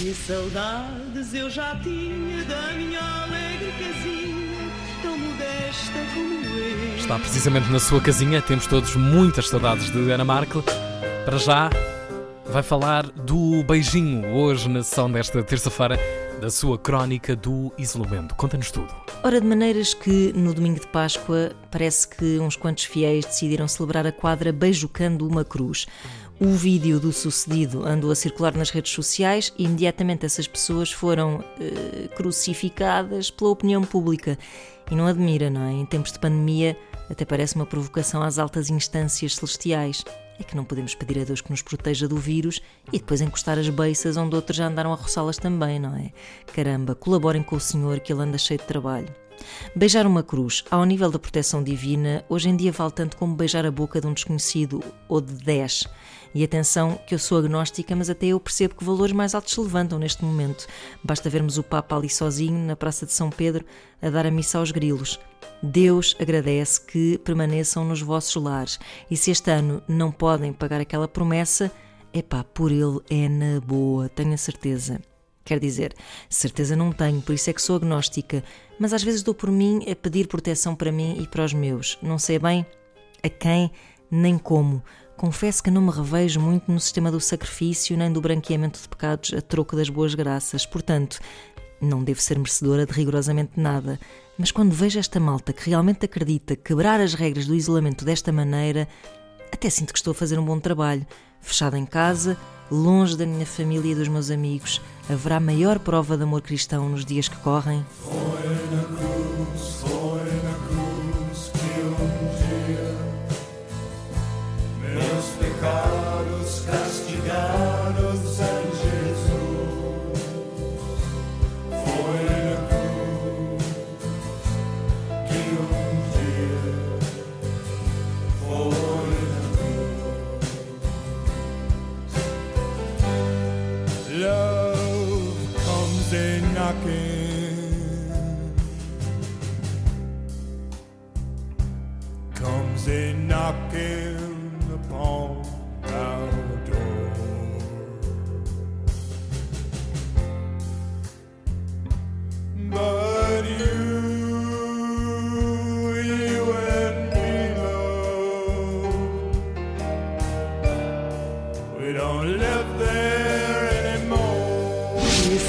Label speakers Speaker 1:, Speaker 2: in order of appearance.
Speaker 1: Que saudades eu já tinha da minha alegre casinha, tão modesta como eu.
Speaker 2: Está precisamente na sua casinha, temos todos muitas saudades de Ana Markel. Para já, vai falar do beijinho hoje na sessão desta terça-feira da sua crónica do isolamento. Conta-nos tudo.
Speaker 3: Ora, de maneiras que no domingo de Páscoa parece que uns quantos fiéis decidiram celebrar a quadra beijucando uma cruz. O vídeo do sucedido andou a circular nas redes sociais e imediatamente essas pessoas foram eh, crucificadas pela opinião pública. E não admira, não é? Em tempos de pandemia, até parece uma provocação às altas instâncias celestiais. É que não podemos pedir a Deus que nos proteja do vírus e depois encostar as beiças onde outros já andaram a roçá-las também, não é? Caramba, colaborem com o Senhor que ele anda cheio de trabalho. Beijar uma cruz, ao nível da proteção divina, hoje em dia vale tanto como beijar a boca de um desconhecido ou de dez. E atenção, que eu sou agnóstica, mas até eu percebo que valores mais altos se levantam neste momento. Basta vermos o Papa ali sozinho, na Praça de São Pedro, a dar a missa aos grilos. Deus agradece que permaneçam nos vossos lares. E se este ano não podem pagar aquela promessa, epá, por ele é na boa, tenho a certeza. Quer dizer, certeza não tenho, por isso é que sou agnóstica, mas às vezes dou por mim a pedir proteção para mim e para os meus. Não sei bem a quem nem como. Confesso que não me revejo muito no sistema do sacrifício nem do branqueamento de pecados a troco das boas graças. Portanto, não devo ser merecedora de rigorosamente nada. Mas quando vejo esta malta que realmente acredita quebrar as regras do isolamento desta maneira, até sinto que estou a fazer um bom trabalho. Fechada em casa, longe da minha família e dos meus amigos, haverá maior prova de amor cristão nos dias que correm?
Speaker 4: Knocking. comes a knocking upon our door. But you, you and me, love, we don't live there